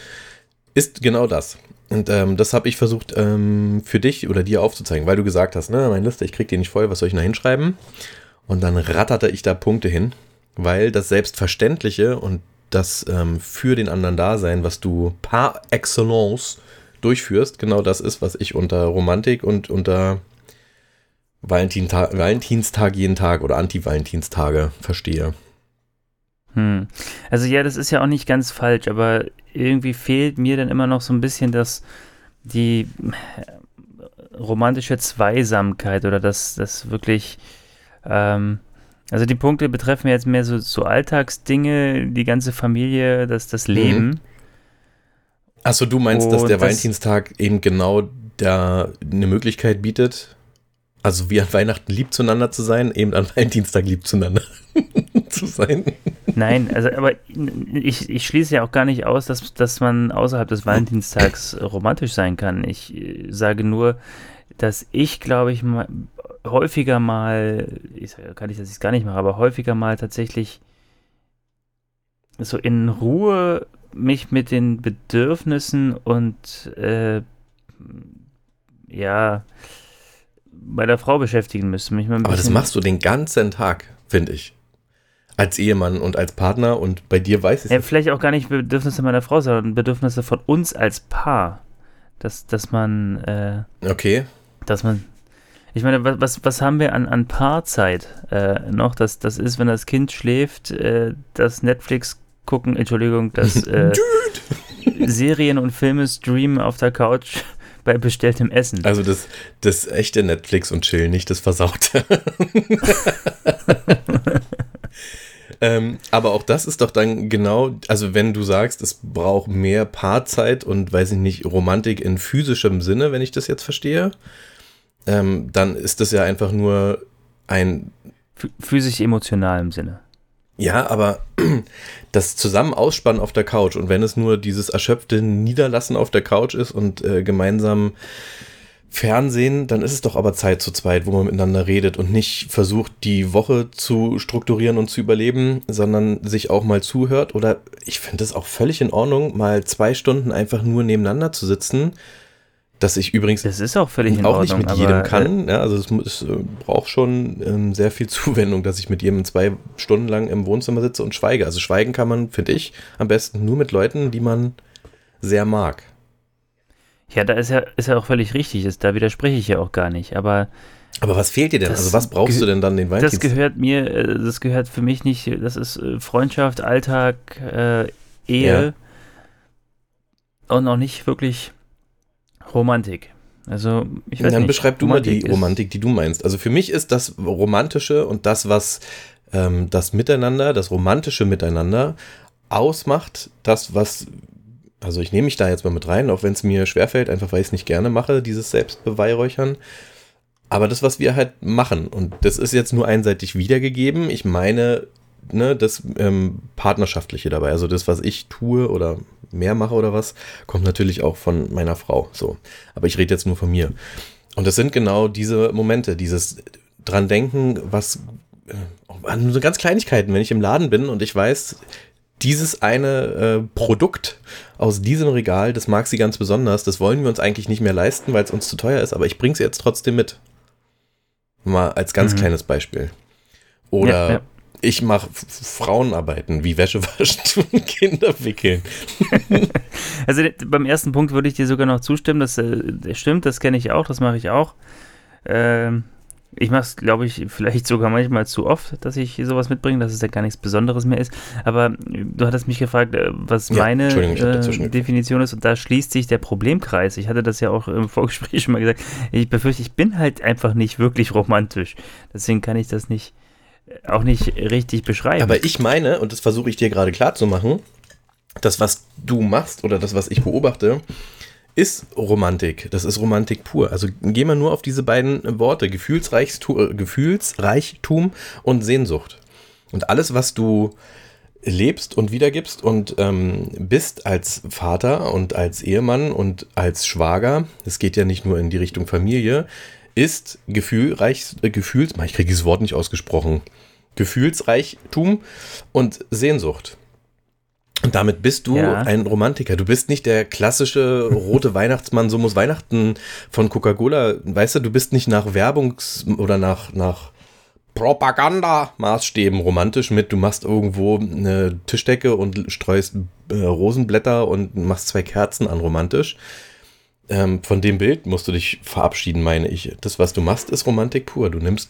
ist genau das. Und ähm, das habe ich versucht ähm, für dich oder dir aufzuzeigen, weil du gesagt hast, ne, meine Liste, ich krieg die nicht voll, was soll ich da hinschreiben? Und dann ratterte ich da Punkte hin, weil das Selbstverständliche und das ähm, für den anderen Dasein, was du par excellence durchführst, genau das ist, was ich unter Romantik und unter Valentinta Valentinstag jeden Tag oder Anti-Valentinstage verstehe. Hm. Also ja, das ist ja auch nicht ganz falsch, aber irgendwie fehlt mir dann immer noch so ein bisschen das, die äh, romantische Zweisamkeit oder das, das wirklich, ähm, also die Punkte betreffen jetzt mehr so, so Alltagsdinge, die ganze Familie, das, das Leben. Achso, du meinst, dass Und der das- Valentinstag eben genau da eine Möglichkeit bietet, also wie an Weihnachten lieb zueinander zu sein, eben an Valentinstag lieb zueinander zu sein. Nein, also aber ich, ich schließe ja auch gar nicht aus, dass, dass man außerhalb des Valentinstags romantisch sein kann. Ich äh, sage nur, dass ich, glaube ich, mal, häufiger mal, ich sage gar nicht, dass ich es gar nicht mache, aber häufiger mal tatsächlich so in Ruhe mich mit den Bedürfnissen und äh, ja bei der Frau beschäftigen müsste. Mich mal Aber das machst du den ganzen Tag, finde ich. Als Ehemann und als Partner und bei dir weiß ich Ja, es. vielleicht auch gar nicht Bedürfnisse meiner Frau, sondern Bedürfnisse von uns als Paar. Dass, dass man, äh, Okay. dass man, ich meine, was, was, was haben wir an, an Paarzeit äh, noch? Das, das ist, wenn das Kind schläft, äh, das Netflix gucken, Entschuldigung, das äh, Serien und Filme streamen auf der Couch bei bestelltem Essen. Also das, das echte Netflix und Chill, nicht das Versaute. ähm, aber auch das ist doch dann genau, also wenn du sagst, es braucht mehr Paarzeit und weiß ich nicht, Romantik in physischem Sinne, wenn ich das jetzt verstehe, ähm, dann ist das ja einfach nur ein Ph- Physisch-emotional im Sinne. Ja, aber das zusammen ausspannen auf der Couch und wenn es nur dieses erschöpfte Niederlassen auf der Couch ist und äh, gemeinsam Fernsehen, dann ist es doch aber Zeit zu zweit, wo man miteinander redet und nicht versucht, die Woche zu strukturieren und zu überleben, sondern sich auch mal zuhört. Oder ich finde es auch völlig in Ordnung, mal zwei Stunden einfach nur nebeneinander zu sitzen. Dass ich übrigens Das ist auch völlig auch Ordnung. nicht mit jedem äh, kann. Ja, also es, es äh, braucht schon ähm, sehr viel Zuwendung, dass ich mit jedem zwei Stunden lang im Wohnzimmer sitze und schweige. Also schweigen kann man, finde ich, am besten nur mit Leuten, die man sehr mag. Ja, da ist ja, ist ja auch völlig richtig. Das, da widerspreche ich ja auch gar nicht. Aber Aber was fehlt dir denn? Das also was brauchst du denn dann den das Valentinstag? gehört mir, äh, das gehört für mich nicht, das ist Freundschaft, Alltag, äh, Ehe und auch nicht wirklich Romantik. Also, ich weiß Dann nicht. beschreib du mal die Romantik, die du meinst. Also für mich ist das Romantische und das, was ähm, das Miteinander, das romantische Miteinander ausmacht, das, was, also ich nehme mich da jetzt mal mit rein, auch wenn es mir schwerfällt, einfach weil ich es nicht gerne mache, dieses Selbstbeweihräuchern. Aber das, was wir halt machen, und das ist jetzt nur einseitig wiedergegeben, ich meine, ne, das ähm, Partnerschaftliche dabei, also das, was ich tue oder mehr mache oder was, kommt natürlich auch von meiner Frau. So. Aber ich rede jetzt nur von mir. Und das sind genau diese Momente, dieses dran denken, was äh, an so ganz Kleinigkeiten, wenn ich im Laden bin und ich weiß, dieses eine äh, Produkt aus diesem Regal, das mag sie ganz besonders, das wollen wir uns eigentlich nicht mehr leisten, weil es uns zu teuer ist, aber ich bringe es jetzt trotzdem mit. Mal als ganz Mhm. kleines Beispiel. Oder Ja, ja. Ich mache Frauenarbeiten, wie Wäsche waschen und Kinder wickeln. Also beim ersten Punkt würde ich dir sogar noch zustimmen. Das äh, das stimmt, das kenne ich auch, das mache ich auch. Ähm, Ich mache es, glaube ich, vielleicht sogar manchmal zu oft, dass ich sowas mitbringe, dass es ja gar nichts Besonderes mehr ist. Aber du hattest mich gefragt, äh, was ja, meine äh, Definition ist, und da schließt sich der Problemkreis. Ich hatte das ja auch im Vorgespräch schon mal gesagt. Ich befürchte, ich bin halt einfach nicht wirklich romantisch. Deswegen kann ich das nicht, auch nicht richtig beschreiben. Aber ich meine, und das versuche ich dir gerade klar zu machen, das, was du machst oder das, was ich beobachte, ist Romantik. Das ist Romantik pur. Also gehen wir nur auf diese beiden Worte: Gefühlsreichtum, Gefühlsreichtum und Sehnsucht. Und alles, was du lebst und wiedergibst und ähm, bist als Vater und als Ehemann und als Schwager, es geht ja nicht nur in die Richtung Familie, ist Gefühlreich, äh, Gefühls, ich kriege dieses Wort nicht ausgesprochen, Gefühlsreichtum und Sehnsucht. Und damit bist du ja. ein Romantiker. Du bist nicht der klassische rote Weihnachtsmann, so muss Weihnachten von Coca-Cola. Weißt du, du bist nicht nach Werbungs- oder nach, nach Propaganda-Maßstäben romantisch mit, du machst irgendwo eine Tischdecke und streust äh, Rosenblätter und machst zwei Kerzen an romantisch. Ähm, von dem Bild musst du dich verabschieden, meine ich. Das, was du machst, ist Romantik pur. Du nimmst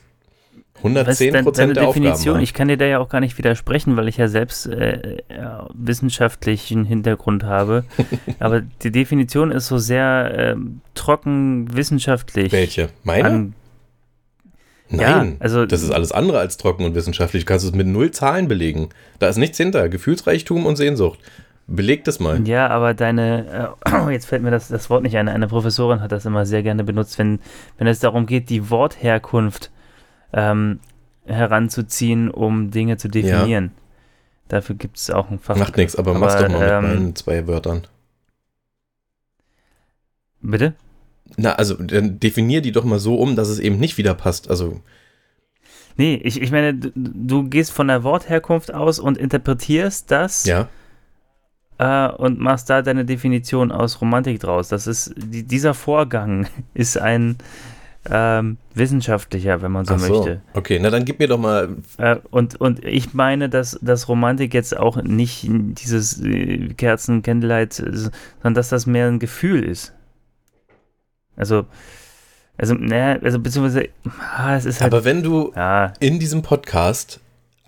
110 Prozent der Definition, Aufgaben. Ich kann dir da ja auch gar nicht widersprechen, weil ich ja selbst äh, ja, wissenschaftlichen Hintergrund habe. Aber die Definition ist so sehr äh, trocken wissenschaftlich. Welche? Meine? An, Nein, ja, also das ist alles andere als trocken und wissenschaftlich. Du kannst es mit null Zahlen belegen. Da ist nichts hinter. Gefühlsreichtum und Sehnsucht. Beleg das mal. Ja, aber deine, äh, jetzt fällt mir das, das Wort nicht ein, eine Professorin hat das immer sehr gerne benutzt, wenn, wenn es darum geht, die Wortherkunft ähm, heranzuziehen, um Dinge zu definieren. Ja. Dafür gibt es auch ein Fach. Macht nichts, aber, aber mach's doch mal ähm, mit meinen zwei Wörtern. Bitte? Na, also dann definier die doch mal so um, dass es eben nicht wieder passt. Also. Nee, ich, ich meine, du, du gehst von der Wortherkunft aus und interpretierst das. Ja. Äh, und machst da deine Definition aus Romantik draus. Das ist, die, dieser Vorgang ist ein, ähm, wissenschaftlicher, wenn man so, so, möchte. Okay, na dann gib mir doch mal. Äh, und, und ich meine, dass, dass Romantik jetzt auch nicht dieses äh, Kerzen, Candlelight, sondern dass das mehr ein Gefühl ist. Also, also, naja, also beziehungsweise, ah, es ist halt. Aber wenn du ja. in diesem Podcast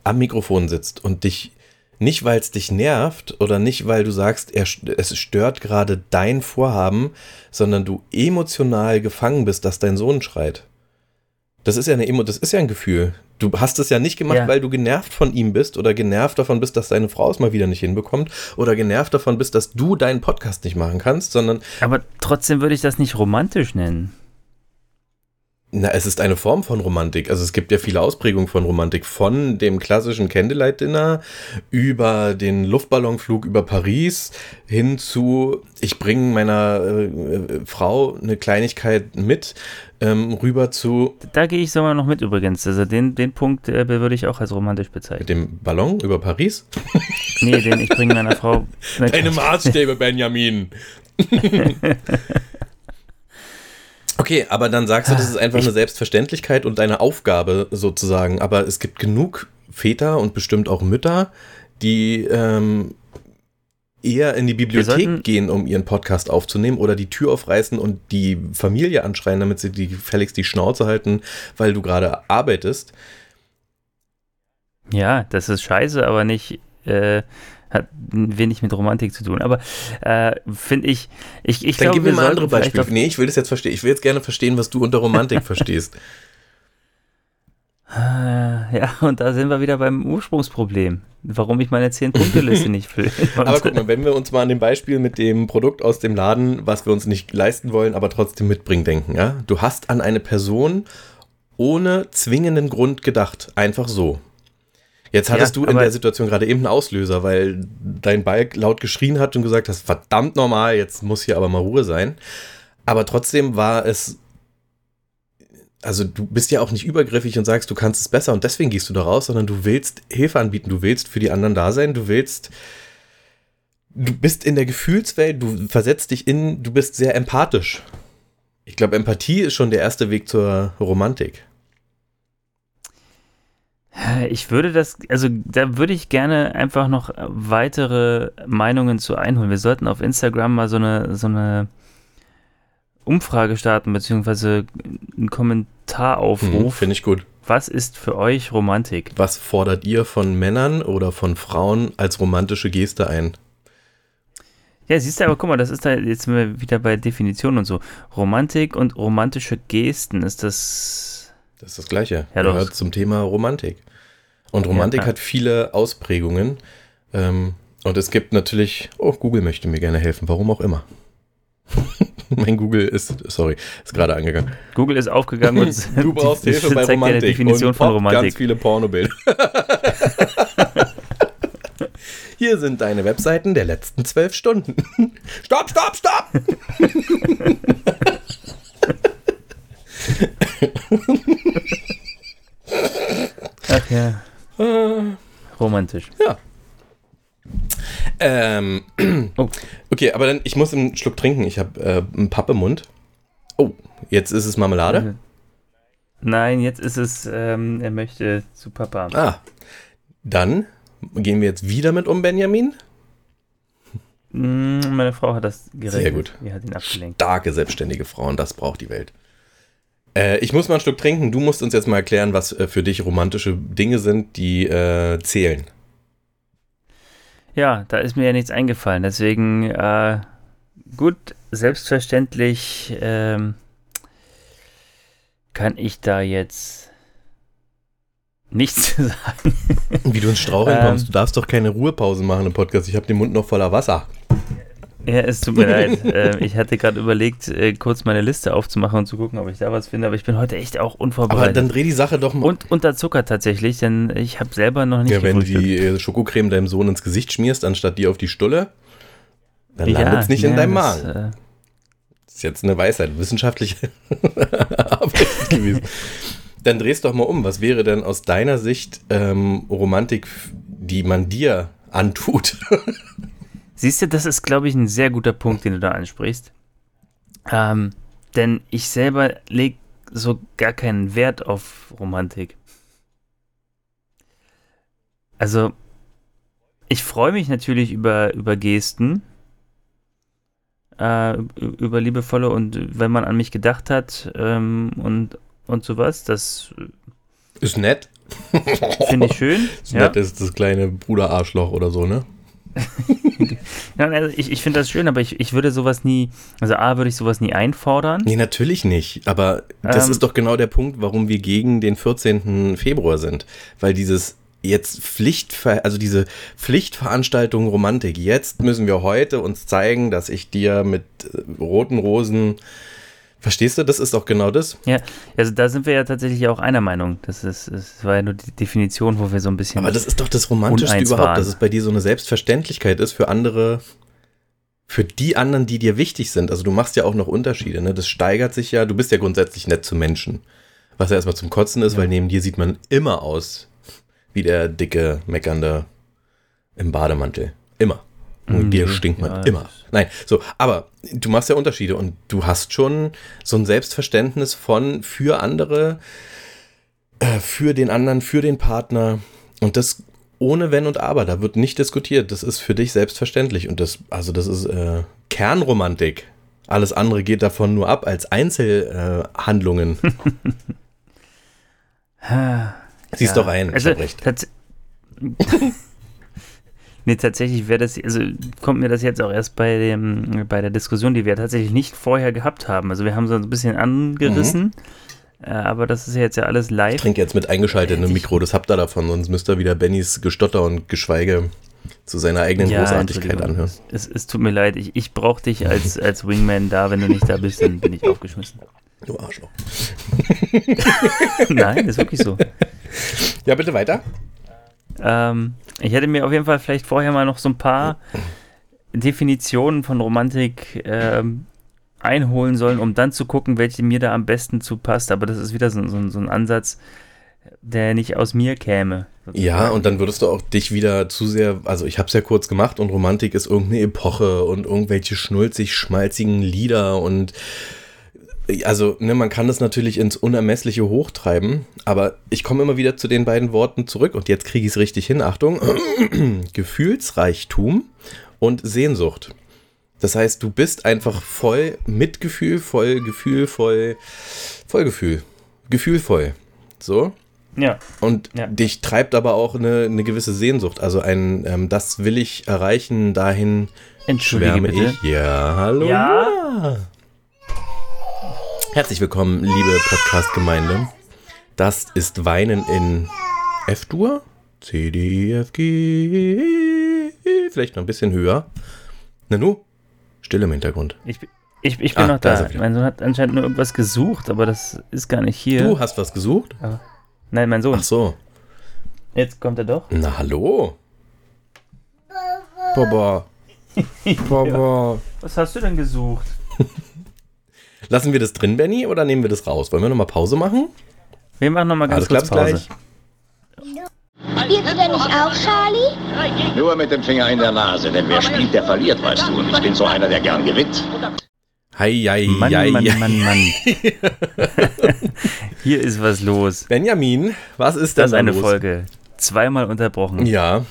am Mikrofon sitzt und dich nicht, weil es dich nervt oder nicht, weil du sagst, er, es stört gerade dein Vorhaben, sondern du emotional gefangen bist, dass dein Sohn schreit. Das ist ja eine Emo, das ist ja ein Gefühl. Du hast es ja nicht gemacht, ja. weil du genervt von ihm bist oder genervt davon bist, dass deine Frau es mal wieder nicht hinbekommt oder genervt davon bist, dass du deinen Podcast nicht machen kannst, sondern. Aber trotzdem würde ich das nicht romantisch nennen. Na, es ist eine Form von Romantik. Also es gibt ja viele Ausprägungen von Romantik. Von dem klassischen Candlelight-Dinner über den Luftballonflug über Paris hin zu, ich bringe meiner äh, Frau eine Kleinigkeit mit, ähm, rüber zu... Da gehe ich sogar noch mit übrigens. Also den, den Punkt äh, würde ich auch als romantisch bezeichnen. Mit dem Ballon über Paris? nee, den ich bringe meiner Frau... Deine Maßstäbe, Benjamin. Okay, aber dann sagst du, das ist einfach eine Selbstverständlichkeit und deine Aufgabe sozusagen. Aber es gibt genug Väter und bestimmt auch Mütter, die ähm, eher in die Bibliothek gehen, um ihren Podcast aufzunehmen oder die Tür aufreißen und die Familie anschreien, damit sie die gefälligst die Schnauze halten, weil du gerade arbeitest. Ja, das ist scheiße, aber nicht. Äh, hat wenig mit Romantik zu tun. Aber äh, finde ich, ich, ich Dann glaube, gib mir mal andere Beispiele. Nee, ich will das jetzt verstehen. Ich will jetzt gerne verstehen, was du unter Romantik verstehst. Äh, ja, und da sind wir wieder beim Ursprungsproblem, warum ich meine 10-Punkte-Liste nicht fülle. aber guck mal, wenn wir uns mal an dem Beispiel mit dem Produkt aus dem Laden, was wir uns nicht leisten wollen, aber trotzdem mitbringen, denken, ja? Du hast an eine Person ohne zwingenden Grund gedacht, einfach so. Jetzt hattest ja, du in der Situation gerade eben einen Auslöser, weil dein Balk laut geschrien hat und gesagt hast, verdammt normal, jetzt muss hier aber mal Ruhe sein. Aber trotzdem war es, also du bist ja auch nicht übergriffig und sagst, du kannst es besser und deswegen gehst du da raus, sondern du willst Hilfe anbieten, du willst für die anderen da sein, du willst, du bist in der Gefühlswelt, du versetzt dich in, du bist sehr empathisch. Ich glaube, Empathie ist schon der erste Weg zur Romantik. Ich würde das, also da würde ich gerne einfach noch weitere Meinungen zu einholen. Wir sollten auf Instagram mal so eine, so eine Umfrage starten, beziehungsweise einen Kommentar Kommentaraufruf. Finde ich gut. Was ist für euch Romantik? Was fordert ihr von Männern oder von Frauen als romantische Geste ein? Ja, siehst du, aber guck mal, das ist da jetzt wieder bei Definition und so. Romantik und romantische Gesten, ist das. Das ist das Gleiche. Ja. Gehört zum Thema Romantik. Und Romantik Ja. hat viele Ausprägungen. Ähm, und es gibt natürlich, oh, Google möchte mir gerne helfen, warum auch immer. mein Google ist, sorry, ist gerade angegangen. Google ist aufgegangen und Du brauchst Hilfe bei zeigt dir eine Romantik. Definition von poppt ganz Romantik. viele Pornobilder. Hier sind deine Webseiten der letzten zwölf Stunden. stopp, stopp, stopp! Ach ja. Romantisch. Ja. Ähm, Oh. okay, aber dann, ich muss einen Schluck trinken. Ich habe äh, einen Papp im Mund. Oh, jetzt ist es Marmelade. Nein, jetzt ist es, ähm, er möchte zu Papa. Ah, dann gehen wir jetzt wieder mit um Benjamin. Mm, Meine Frau hat das geregelt. Sehr gut. Die hat ihn abgelenkt. Starke, selbstständige Frauen, das braucht die Welt. Äh, ich muss mal einen Schluck trinken. Du musst uns jetzt mal erklären, was äh, für dich romantische Dinge sind, die äh, zählen. Ja, da ist mir ja nichts eingefallen. Deswegen, äh, gut, selbstverständlich ähm, kann ich da jetzt nichts zu sagen. Wie du ins Straucheln Ähm. kommst. Du darfst doch keine Ruhepausen machen im Podcast. Ich habe den Mund noch voller Wasser. Ja, es tut mir leid. Äh, ich hatte gerade überlegt, äh, kurz meine Liste aufzumachen und zu gucken, ob ich da was finde, aber ich bin heute echt auch Aber unvorbereitet. dann dreh die Sache doch mal. und unter Zucker tatsächlich, denn ich habe selber noch nicht ja, wenn gefrühstückt. die äh, Schokocreme deinem Sohn ins Gesicht schmierst, anstatt die auf die Stulle, dann Ja, landet es nicht in ja, deinem das, Magen. äh, Das ist jetzt eine Weisheit, wissenschaftliche Arbeit gewesen. Dann drehst doch mal um. Was wäre denn aus deiner Sicht ähm, Romantik, die man dir antut? Siehst du, das ist, glaube ich, ein sehr guter Punkt, den du da ansprichst. Ähm, denn ich selber lege so gar keinen Wert auf Romantik. Also, ich freue mich natürlich über, über Gesten, äh, über liebevolle und wenn man an mich gedacht hat ähm, und, und sowas, das Ist nett. finde ich schön. Ist ja. nett ist das kleine Bruderarschloch oder so, ne? Ja, also ich, ich finde das schön, aber ich, ich würde sowas nie, also A, würde ich sowas nie einfordern. Nee, natürlich nicht. Aber das Ähm. ist doch genau der Punkt, warum wir gegen den 14. Februar sind. Weil dieses jetzt Pflichtver also diese Pflichtveranstaltung Romantik, jetzt müssen wir heute uns zeigen, dass ich dir mit äh, roten Rosen. Verstehst du? Das ist doch genau das. Ja, also da sind wir ja tatsächlich auch einer Meinung. Das ist, das war ja nur die Definition, wo wir so ein bisschen. Aber das ist doch das Romantischste überhaupt, waren. dass es bei dir so eine Selbstverständlichkeit ist für andere, für die anderen, die dir wichtig sind. Also du machst ja auch noch Unterschiede, ne? Das steigert sich ja, du bist ja grundsätzlich nett zu Menschen. Was ja erstmal zum Kotzen ist, weil neben dir sieht man immer aus wie der dicke, meckernde im Bademantel. Immer. Und Mhm, dir stinkt man ja, immer. Nein, so, aber du machst ja Unterschiede und du hast schon so ein Selbstverständnis von für andere, äh, für den anderen, für den Partner und das ohne Wenn und Aber, da wird nicht diskutiert. Das ist für dich selbstverständlich und das, also das ist äh, Kernromantik. Alles andere geht davon nur ab als Einzelhandlungen. Äh. Siehst doch ein, also, recht. nee, tatsächlich wäre das, also kommt mir das jetzt auch erst bei dem, bei der Diskussion, die wir tatsächlich nicht vorher gehabt haben. Also wir haben so ein bisschen angerissen, äh, aber das ist ja jetzt ja alles Ich live. trinke jetzt mit eingeschaltetem Mikro, das habt ihr davon, sonst müsst ihr wieder Bennys Gestotter und Geschweige zu seiner eigenen Großartigkeit Entschuldigung. anhören. Es, es tut mir leid, ich, ich brauche dich als, als Wingman da, wenn du nicht da bist, dann bin ich aufgeschmissen. Du Arschloch. Nein, ist wirklich so. Ja, bitte weiter. Ähm, ich hätte mir auf jeden Fall vielleicht vorher mal noch so ein paar Definitionen von Romantik ähm, einholen sollen, um dann zu gucken, welche mir da am besten zu passt. Aber das ist wieder so, so, so ein Ansatz, der nicht aus mir käme. Ja, und dann würdest du auch dich wieder zu sehr, also ich habe es ja kurz gemacht und Romantik ist irgendeine Epoche und irgendwelche schnulzig schmalzigen Lieder und also ne, man kann das natürlich ins Unermessliche hochtreiben, aber ich komme immer wieder zu den beiden Worten zurück und jetzt kriege ich es richtig hin. Achtung, Gefühlsreichtum und Sehnsucht. Das heißt, du bist einfach voll Mitgefühl, voll Gefühl, voll, voll Gefühl. gefühlvoll. So. Ja. Und Ja. dich treibt aber auch eine, eine gewisse Sehnsucht. Also ein, ähm, das will ich erreichen, dahin Entschuldige schwärme bitte. ich. Ja, hallo. Ja? Herzlich willkommen, liebe Podcast-Gemeinde. Das ist Weinen in F-Dur, C, D, E, F, G, vielleicht noch ein bisschen höher. Nanu, still im Hintergrund. Ich, bin- ich, ich bin Ah, noch da da. mein Sohn hat anscheinend nur irgendwas gesucht, aber das ist gar nicht hier. Du hast was gesucht? Nein, mein Sohn. Ach so. Jetzt kommt er doch. Na, hallo. Baba. Baba. Was hast du denn gesucht? Lassen wir das drin, Benny, oder nehmen wir das raus? Wollen wir nochmal Pause machen? Wir machen nochmal ganz Alles kurz Pause. bis Spielst du denn nicht auch, Charlie? Nur mit dem Finger in der Nase, denn wer spielt, der verliert, weißt du. Und ich bin so einer, der gern gewinnt. Hei, hei, Mann, hei, Mann, hei. Mann, Mann. Hier ist was los. Benjamin, was ist denn Das ist da eine los? Folge. Zweimal unterbrochen. Ja.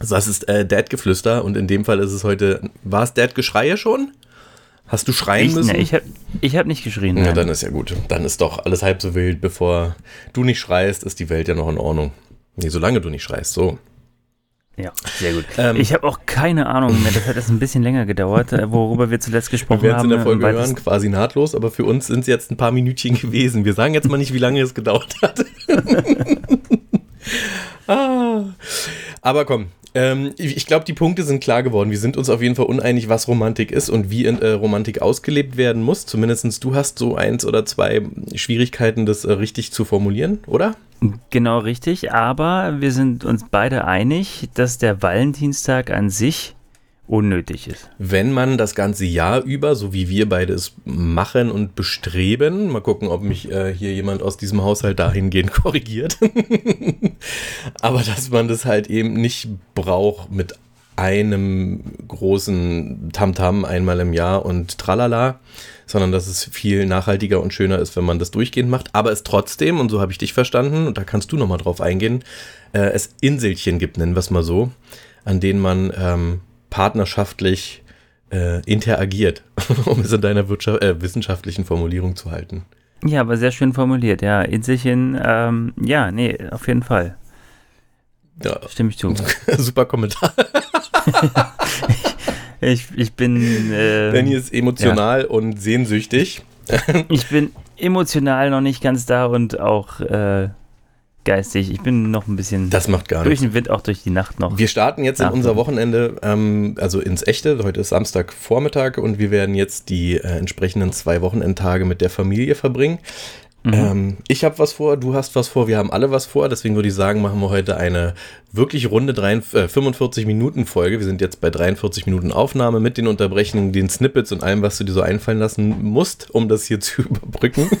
Das ist äh, Dad-Geflüster und in dem Fall ist es heute. War es Dad-Geschreie schon? Hast du schreien Ich, müssen? ne, ich habe ich hab nicht geschrien. ja, nein. dann ist ja gut. Dann ist doch alles halb so wild. Bevor du nicht schreist, ist die Welt ja noch in Ordnung. Nee, solange du nicht schreist, so. Ja, sehr gut. Ähm, ich habe auch keine Ahnung mehr. Das hat jetzt ein bisschen länger gedauert, äh, worüber wir zuletzt gesprochen Wir werden es haben. in der Folge hören, quasi nahtlos, aber für uns sind es jetzt ein paar Minütchen gewesen. Wir sagen jetzt mal nicht, wie lange es gedauert hat. ah. Aber komm, ähm, ich glaube, die Punkte sind klar geworden. Wir sind uns auf jeden Fall uneinig, was Romantik ist und wie äh, Romantik ausgelebt werden muss. Zumindest du hast so eins oder zwei Schwierigkeiten, das äh, richtig zu formulieren, oder? Genau richtig, aber wir sind uns beide einig, dass der Valentinstag an sich unnötig ist. Wenn man das ganze Jahr über, so wie wir beide es machen und bestreben, mal gucken, ob mich äh, hier jemand aus diesem Haushalt dahingehend korrigiert, aber dass man das halt eben nicht braucht mit einem großen Tamtam einmal im Jahr und tralala, sondern dass es viel nachhaltiger und schöner ist, wenn man das durchgehend macht, aber es trotzdem, und so habe ich dich verstanden, und da kannst du nochmal drauf eingehen, äh, es Inselchen gibt, nennen wir es mal so, an denen man ähm, partnerschaftlich äh, interagiert, um es in deiner Wirtschaft, äh, wissenschaftlichen Formulierung zu halten. Ja, aber sehr schön formuliert, ja. Inselchen, ähm, ja, nee, auf jeden Fall. Ja, Stimme ich zu. super Kommentar. Ich, ich bin. Äh, Danny ist emotional und sehnsüchtig. Ich bin emotional noch nicht ganz da und auch äh, geistig. Ich bin noch ein bisschen Das macht gar durch den Wind, auch durch die Nacht noch. Wir starten jetzt in unser Wochenende, ähm, also ins Echte. Heute ist Samstagvormittag und wir werden jetzt die äh, entsprechenden zwei Wochenendtage mit der Familie verbringen. Mhm. Ähm, ich habe was vor, du hast was vor, wir haben alle was vor. Deswegen würde ich sagen, machen wir heute eine wirklich runde 43, äh, 45 Minuten Folge. Wir sind jetzt bei 43 Minuten Aufnahme mit den Unterbrechungen, den Snippets und allem, was du dir so einfallen lassen musst, um das hier zu überbrücken.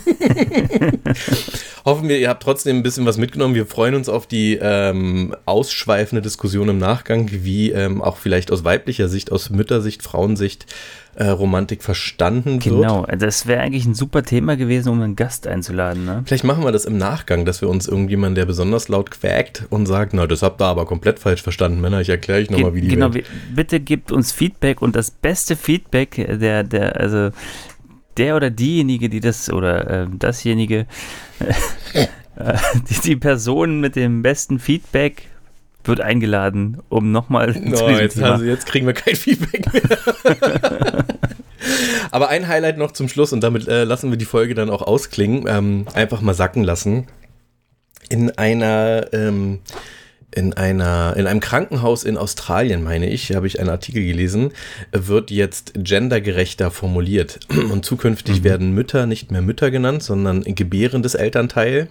Hoffen wir, ihr habt trotzdem ein bisschen was mitgenommen. Wir freuen uns auf die ähm, ausschweifende Diskussion im Nachgang, wie ähm, auch vielleicht aus weiblicher Sicht, aus Müttersicht, Frauensicht äh, Romantik verstanden wird. Genau, das wäre eigentlich ein super Thema gewesen, um einen Gast einzuladen. Ne? Vielleicht machen wir das im Nachgang, dass wir uns irgendjemand, der besonders laut quäkt und sagt, na, das habt ihr aber komplett falsch verstanden, Männer. Ich erkläre euch nochmal, wie die genau, Welt- bitte gebt uns Feedback und das beste Feedback, der, der, also der oder diejenige, die das, oder äh, dasjenige, äh, die, die Person mit dem besten Feedback wird eingeladen, um nochmal zu No, jetzt, also jetzt kriegen wir kein Feedback mehr. Aber ein Highlight noch zum Schluss und damit äh, lassen wir die Folge dann auch ausklingen. Ähm, einfach mal sacken lassen. In einer, ähm, in einer, in einem Krankenhaus in Australien, meine ich, habe ich einen Artikel gelesen, wird jetzt gendergerechter formuliert. Und zukünftig werden Mütter nicht mehr Mütter genannt, sondern gebärendes Elternteil.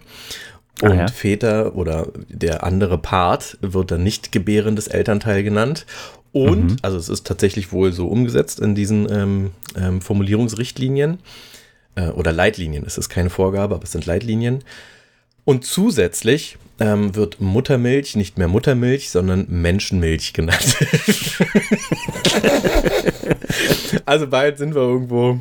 Ah, Und ja. Väter oder der andere Part wird dann nicht gebärendes Elternteil genannt. Und, also es ist tatsächlich wohl so umgesetzt in diesen ähm, ähm, Formulierungsrichtlinien äh, oder Leitlinien. Es ist keine Vorgabe, aber es sind Leitlinien. Und zusätzlich ähm, wird Muttermilch nicht mehr Muttermilch, sondern Menschenmilch genannt. also bald sind wir irgendwo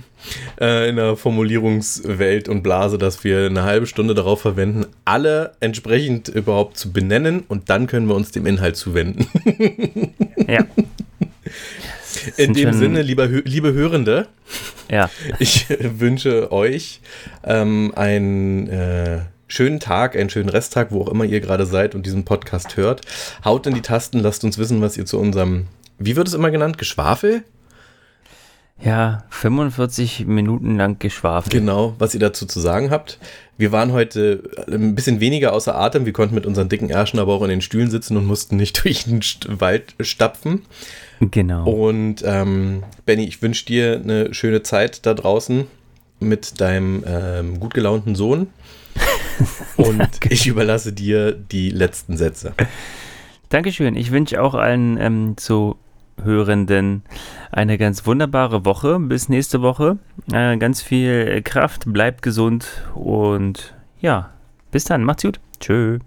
äh, in der Formulierungswelt und Blase, dass wir eine halbe Stunde darauf verwenden, alle entsprechend überhaupt zu benennen und dann können wir uns dem Inhalt zuwenden. Ja. In dem Sinne, lieber, liebe Hörende, Ja, ich wünsche euch ähm, einen äh, schönen Tag, einen schönen Resttag, wo auch immer ihr gerade seid und diesen Podcast hört. Haut in die Tasten, lasst uns wissen, was ihr zu unserem, wie wird es immer genannt, Geschwafel? ja, 45 Minuten lang geschwafelt. Genau, was ihr dazu zu sagen habt. Wir waren heute ein bisschen weniger außer Atem. Wir konnten mit unseren dicken Ärschen aber auch in den Stühlen sitzen und mussten nicht durch den Wald stapfen. Genau. Und ähm, Benny, ich wünsche dir eine schöne Zeit da draußen mit deinem ähm, gut gelaunten Sohn. Und ich überlasse dir die letzten Sätze. Dankeschön. Ich wünsche auch allen ähm, Zuhörenden eine ganz wunderbare Woche. Bis nächste Woche. Äh, ganz viel Kraft, bleibt gesund und ja, bis dann. Macht's gut. Tschö.